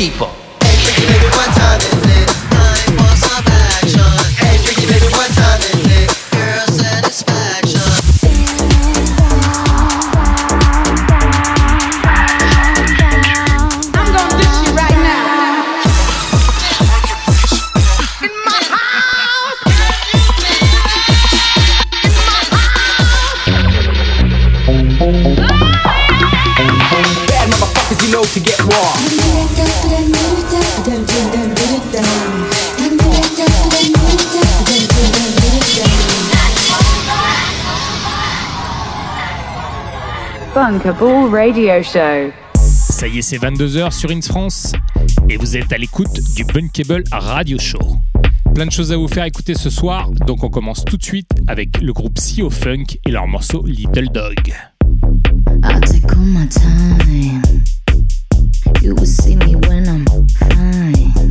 people. Radio Show. Ça y est, c'est 22h sur Ins France et vous êtes à l'écoute du Bunkable Radio Show. Plein de choses à vous faire écouter ce soir, donc on commence tout de suite avec le groupe CO Funk et leur morceau Little Dog. You will see me when I'm fine.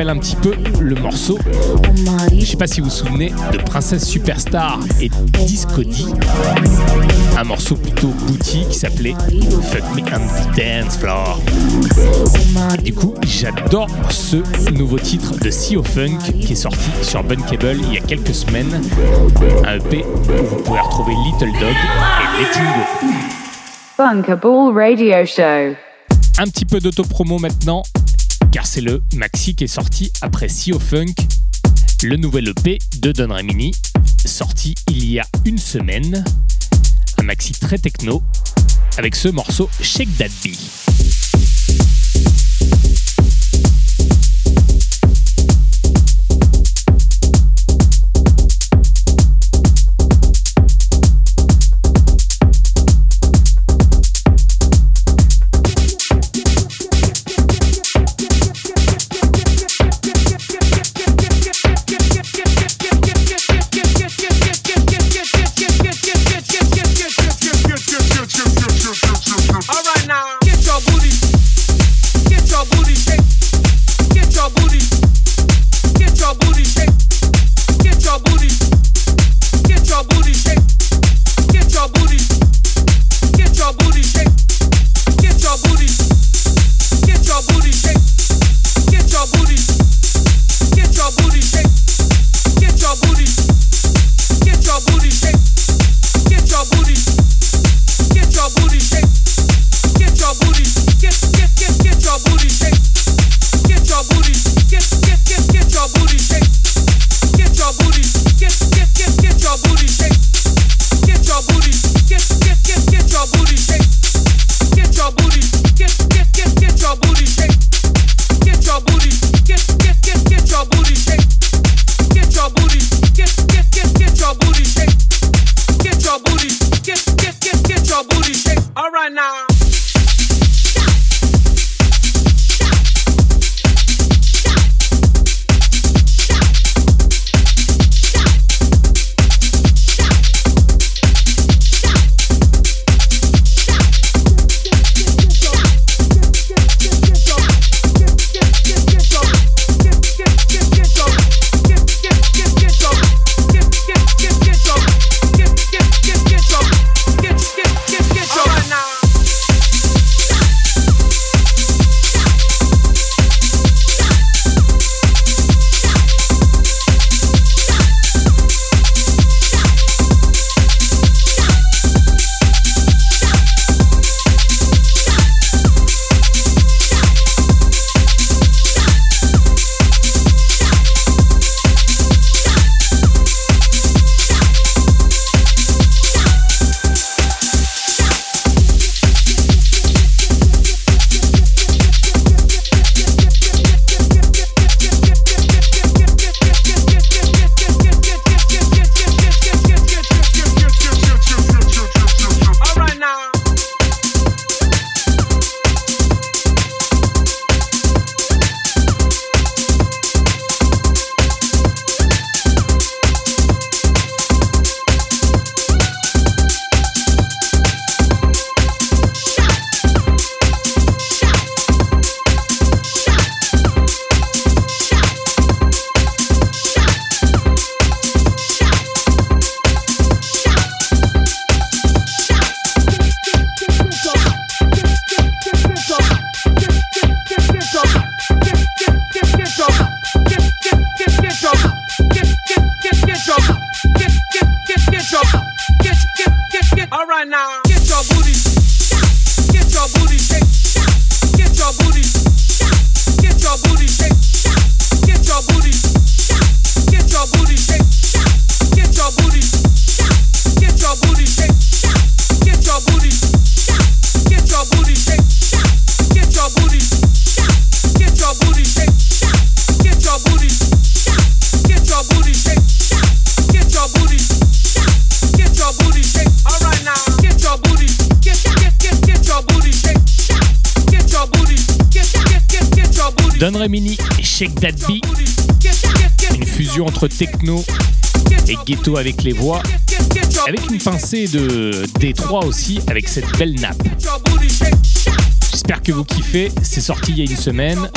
Rappelle un petit peu le morceau. Je sais pas si vous vous souvenez de Princesse Superstar et Disco D, un morceau plutôt boutique qui s'appelait Fuck Me on the Dance Floor. du coup, j'adore ce nouveau titre de Sea Funk qui est sorti sur Bunkable il y a quelques semaines. Un EP où vous pouvez retrouver Little Dog et Letting Go. Bunkable Radio Show. Un petit peu d'autopromo maintenant, c'est le maxi qui est sorti après Sea Funk, le nouvel EP de Don Remini, sorti il y a une semaine. Un maxi très techno, avec ce morceau Shake That Bee. Ghetto avec les voix, avec une pincée de D3 aussi, avec cette belle nappe. J'espère que vous kiffez, c'est sorti il y a une semaine.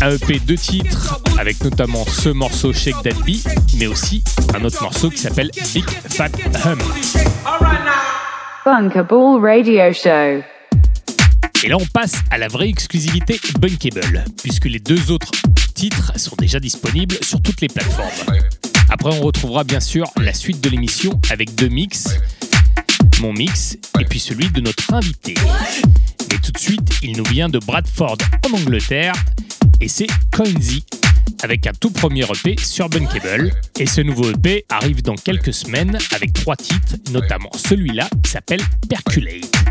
Un EP deux titres, avec notamment ce morceau Shake That Beat, mais aussi un autre morceau qui s'appelle Big Fat Hum. Bunkable Radio Show. Et là, on passe à la vraie exclusivité Bunkable, puisque les deux autres titres sont déjà disponibles sur toutes les plateformes. Après, on retrouvera bien sûr la suite de l'émission avec deux mix, mon mix et puis celui de notre invité. Mais tout de suite, il nous vient de Bradford en Angleterre et c'est Coinsy avec un tout premier EP sur Bunkable. Et ce nouveau EP arrive dans quelques semaines avec trois titres, notamment celui-là qui s'appelle Perculate.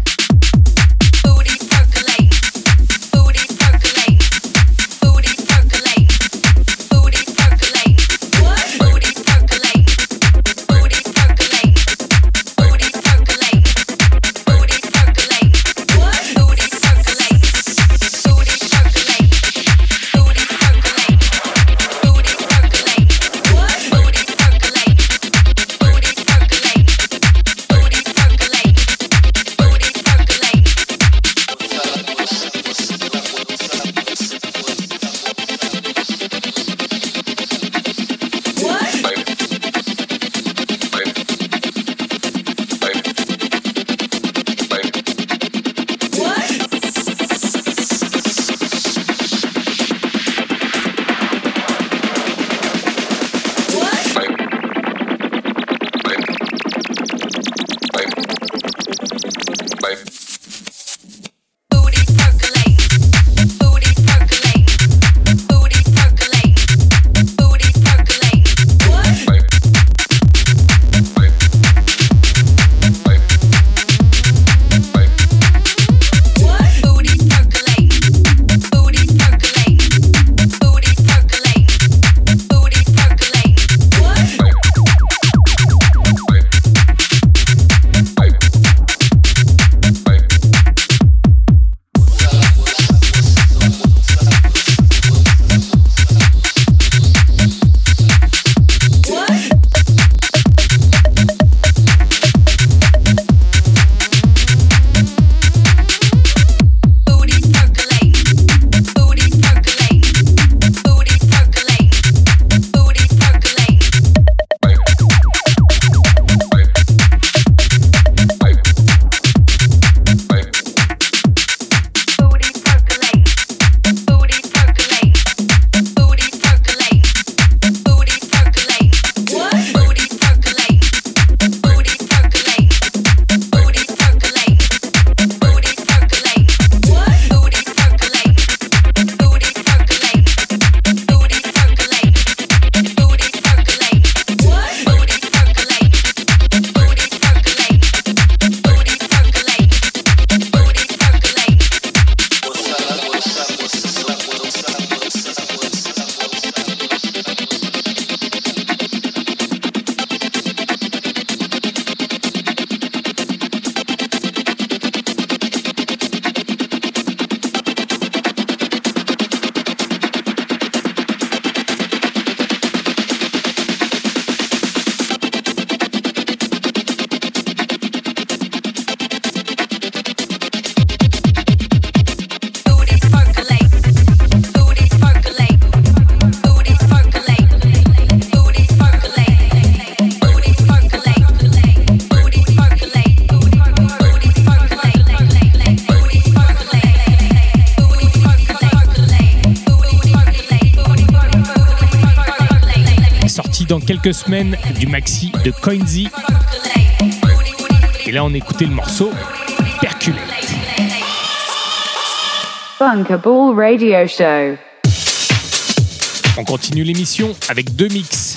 Quelques semaines du maxi de Coinsy. Et là, on écoutait le morceau Perculate. Radio Show. On continue l'émission avec deux mix,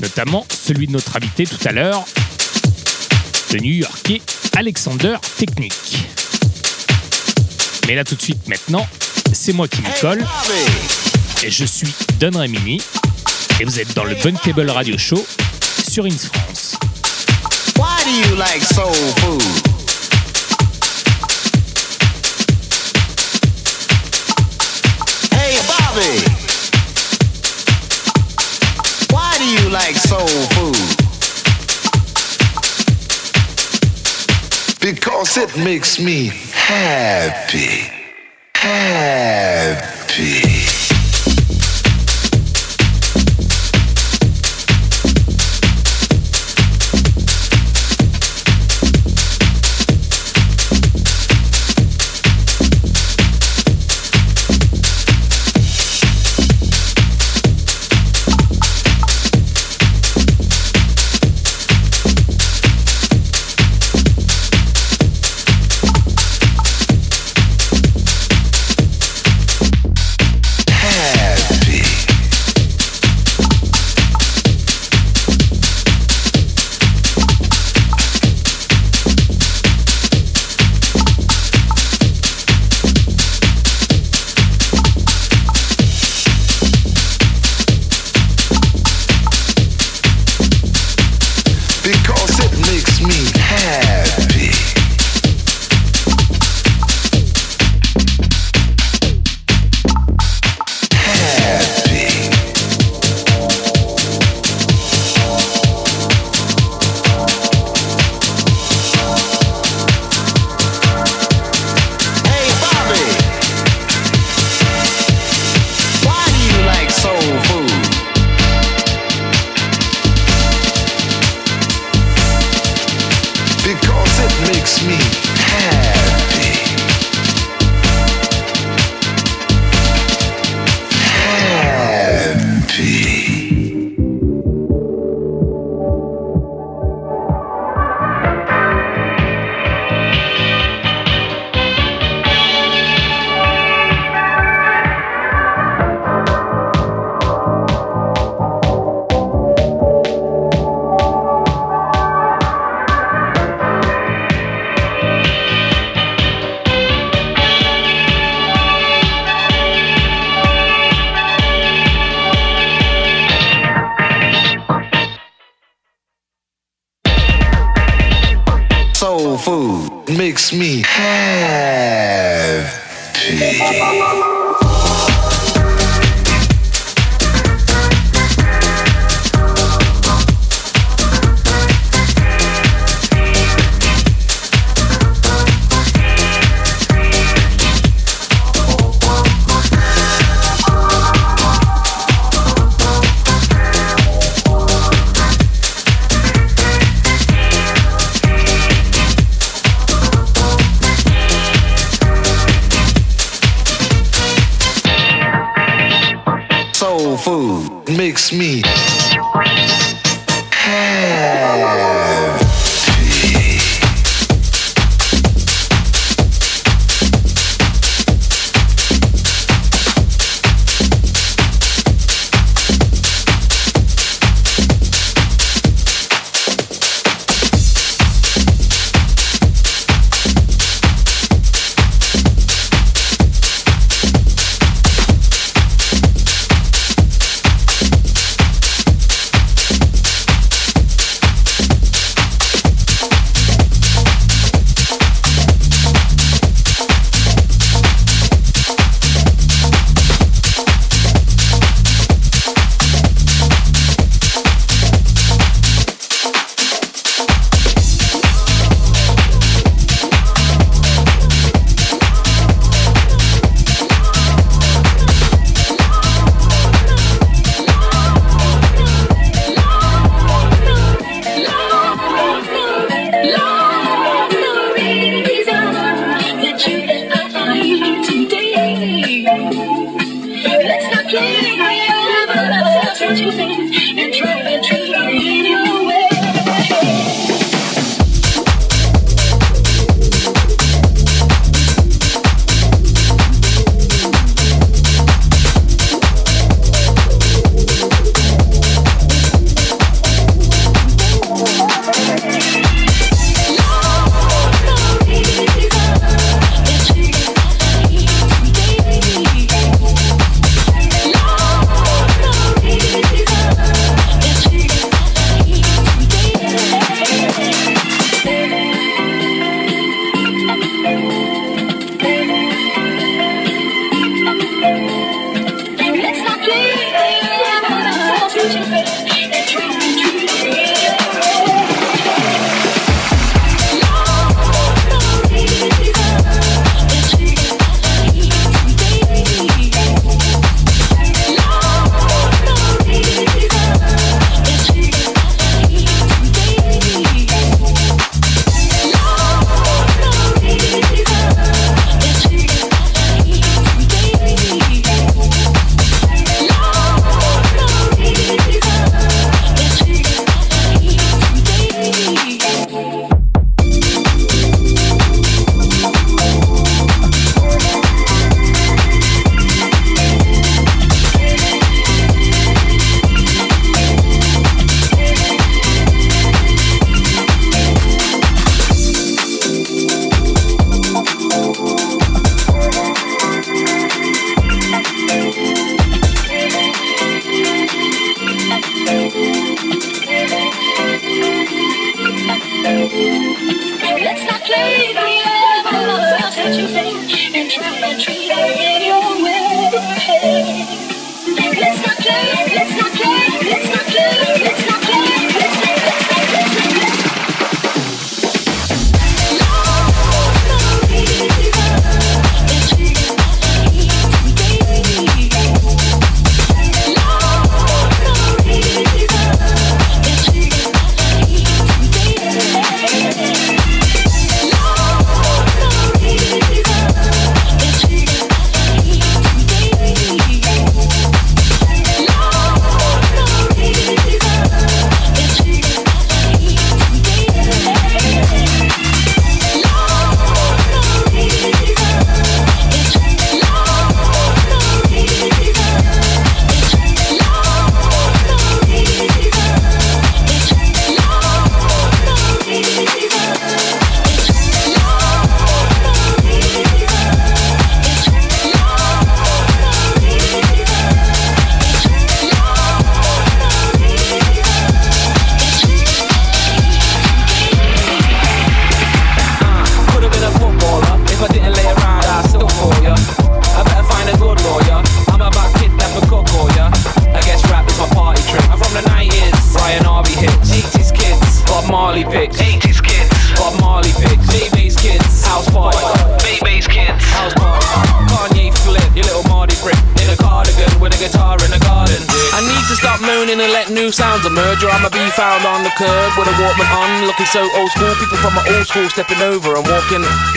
notamment celui de notre invité tout à l'heure, le New-Yorkais Alexander Technique. Mais là tout de suite maintenant, c'est moi qui me colle et je suis Don Remini et vous êtes dans le Bunkable Radio Show sur In France. Why do you like soul food? Hey Bobby, why do you like soul food? Because it makes me happy. Happy.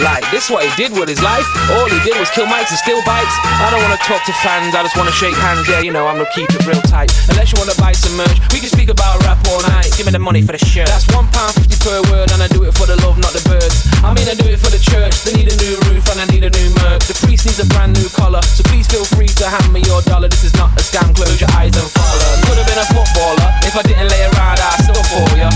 Like this. What he did with his life? All he did was kill mics and steal bikes. I don't wanna talk to fans, I just wanna shake hands. Yeah, you know I'm gonna keep it real tight. Unless you wanna buy some merch, we can speak about rap all night. Give me the money for the shirt. That's one pound fifty per word, and I do it for the love, not the birds. I mean I do it for the church. They need a new roof and I need a new merc. The priest needs a brand new collar, so please feel free to hand me your dollar. This is not a scam. Close your eyes and follow. Could have been a footballer if I didn't lay around. I still for ya.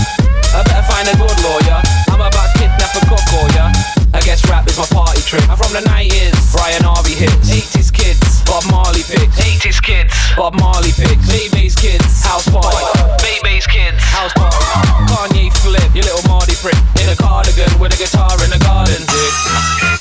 I better find a good lawyer. I'm about to kidnap a cook or oh, ya. I guess rap is my party trick. I'm from the 90s, Brian Harvey hits. 80s kids, Bob Marley picks. 80s kids, Bob Marley picks. Baby's kids, house party. Baby's kids, house party. Kanye flip, you little Marty prick. In a cardigan with a guitar in the garden. Dick.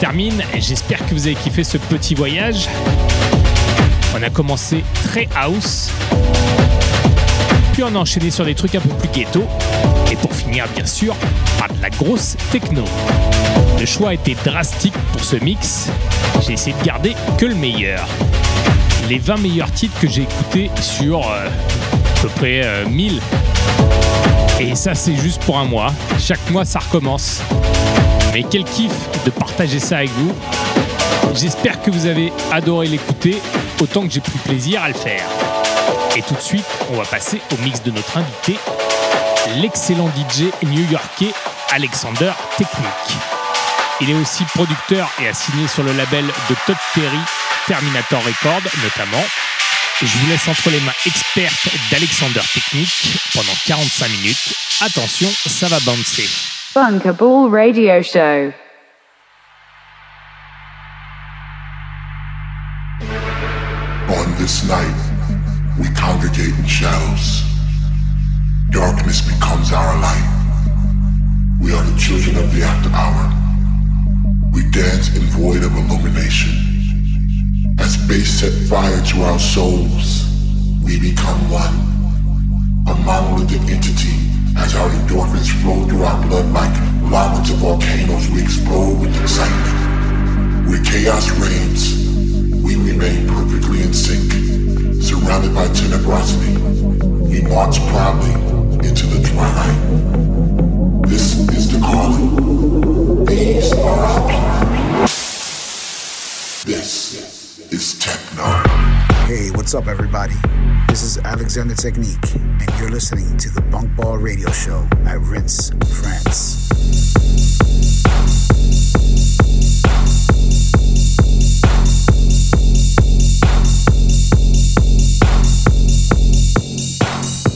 Termine. J'espère que vous avez kiffé ce petit voyage. On a commencé très house. Puis on a enchaîné sur des trucs un peu plus ghetto. Et pour finir, bien sûr, par de la grosse techno. Le choix a été drastique pour ce mix. J'ai essayé de garder que le meilleur. Les 20 meilleurs titres que j'ai écoutés sur euh, à peu près 1000. Euh, Et ça, c'est juste pour un mois. Chaque mois, ça recommence. Mais quel kiff de partager ça avec vous. J'espère que vous avez adoré l'écouter autant que j'ai pris plaisir à le faire. Et tout de suite, on va passer au mix de notre invité, l'excellent DJ new-yorkais Alexander Technique. Il est aussi producteur et a signé sur le label de Todd Terry, Terminator Records notamment. Je vous laisse entre les mains expertes d'Alexander Technique pendant 45 minutes. Attention, ça va bouncer. Bunkable Radio Show. On this night, we congregate in shadows. Darkness becomes our light. We are the children of the after hour. We dance in void of illumination. As space set fire to our souls, we become one. A monolithic entity as our endorphins flow through our blood like lava to volcanoes, we explode with excitement. Where chaos reigns, we remain perfectly in sync. Surrounded by tenebrosity, we march proudly into the twilight. This is the calling. These are our people. This is techno. Hey, what's up, everybody? This is Alexander Technique, and you're listening to the Bunk Ball Radio Show at Rince, France.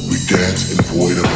We dance in void of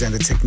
representative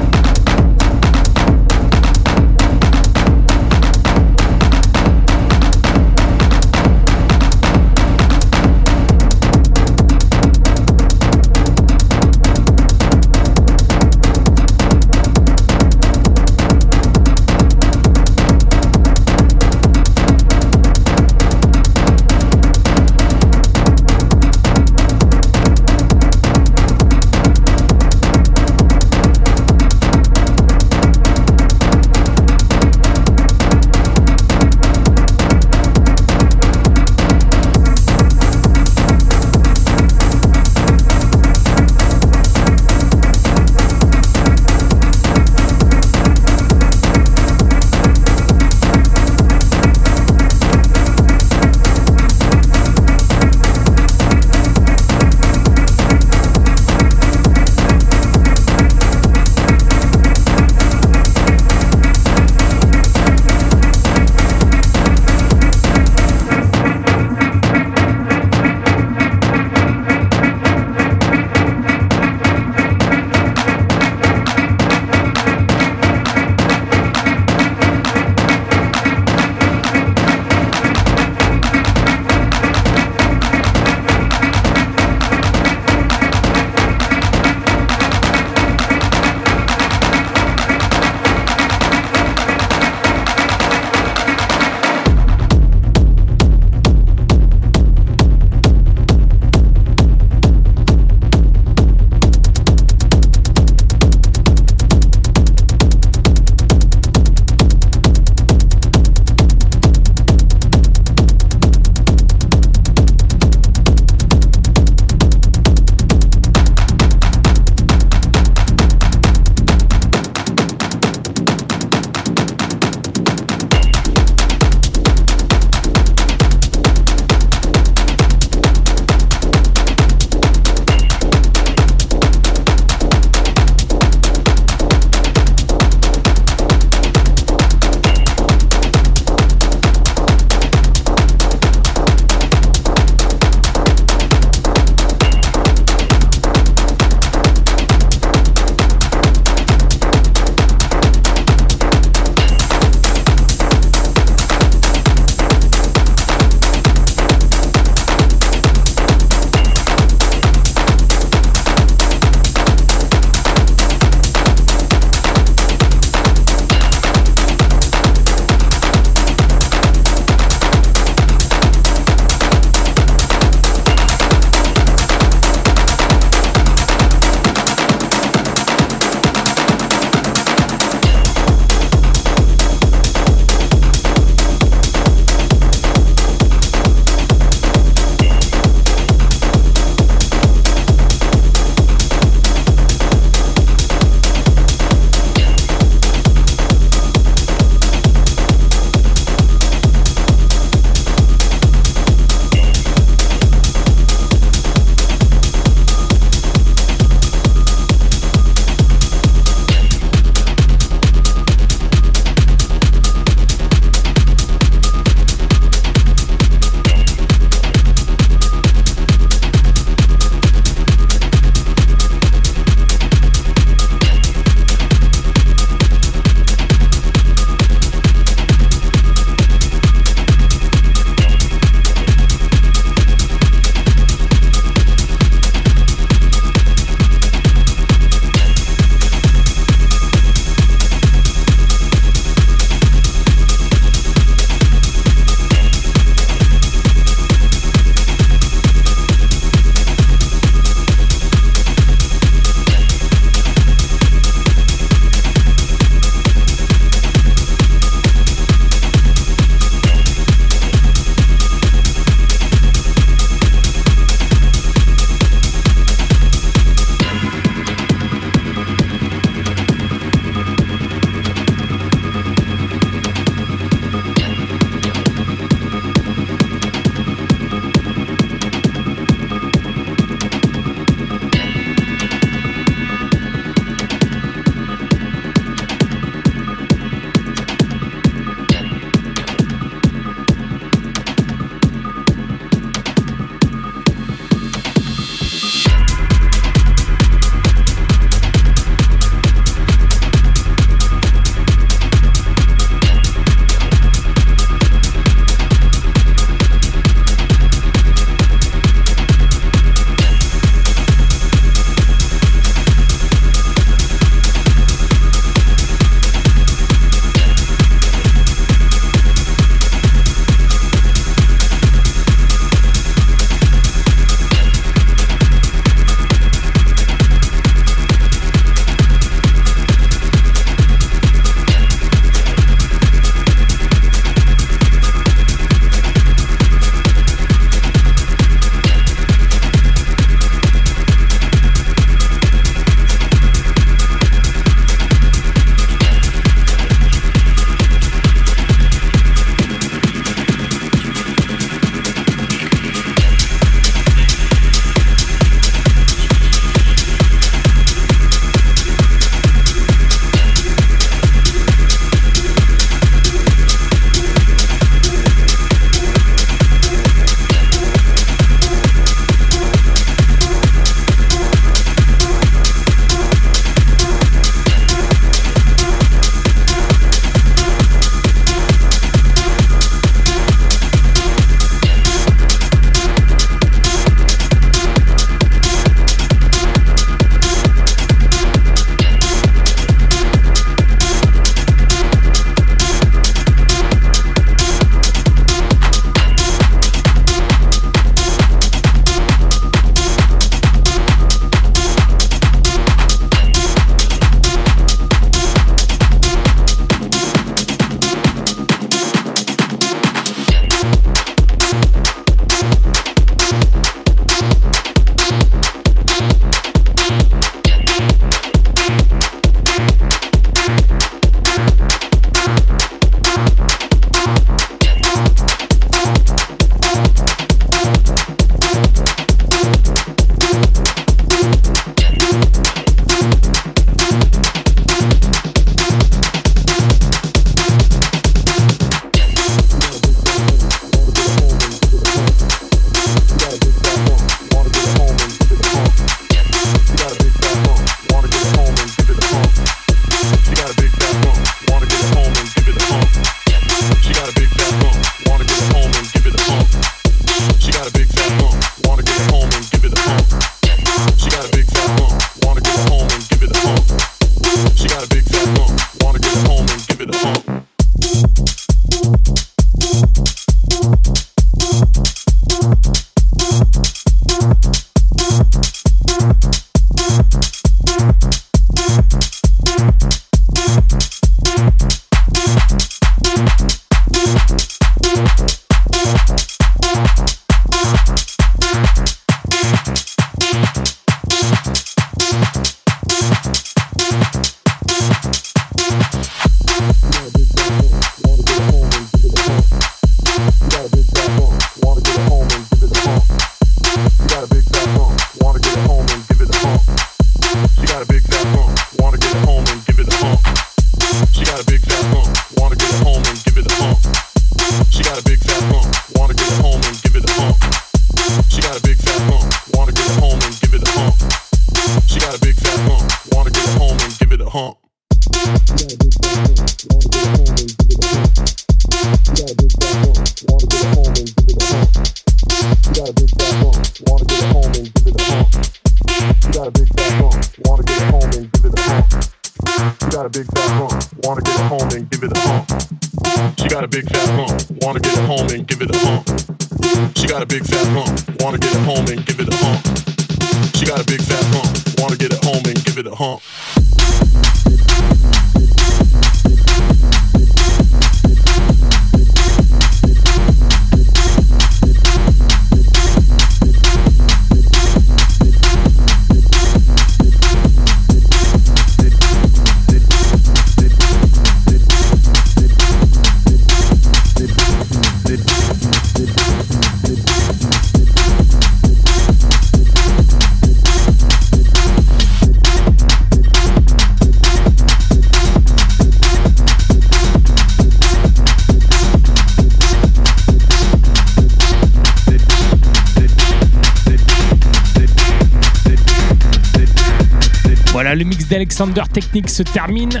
Alexander Technique se termine.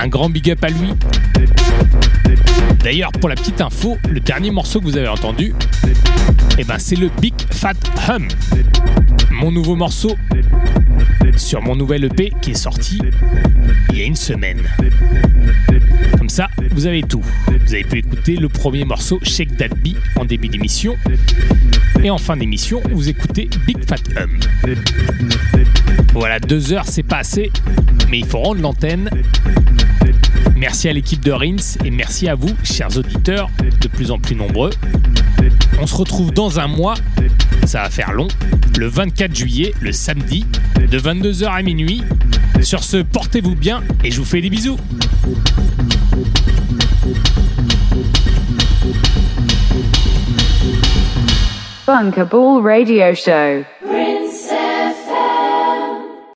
Un grand big up à lui. D'ailleurs, pour la petite info, le dernier morceau que vous avez entendu, eh ben, c'est le Big Fat Hum. Mon nouveau morceau sur mon nouvel EP qui est sorti il y a une semaine. Vous avez tout. Vous avez pu écouter le premier morceau Shake That Bee en début d'émission. Et en fin d'émission, vous écoutez Big Fat Hum. Voilà, deux heures, c'est pas assez, mais il faut rendre l'antenne. Merci à l'équipe de Rins et merci à vous, chers auditeurs, de plus en plus nombreux. On se retrouve dans un mois, ça va faire long, le 24 juillet, le samedi, de 22h à minuit. Sur ce, portez-vous bien et je vous fais des bisous. Bunker Ball Radio Show.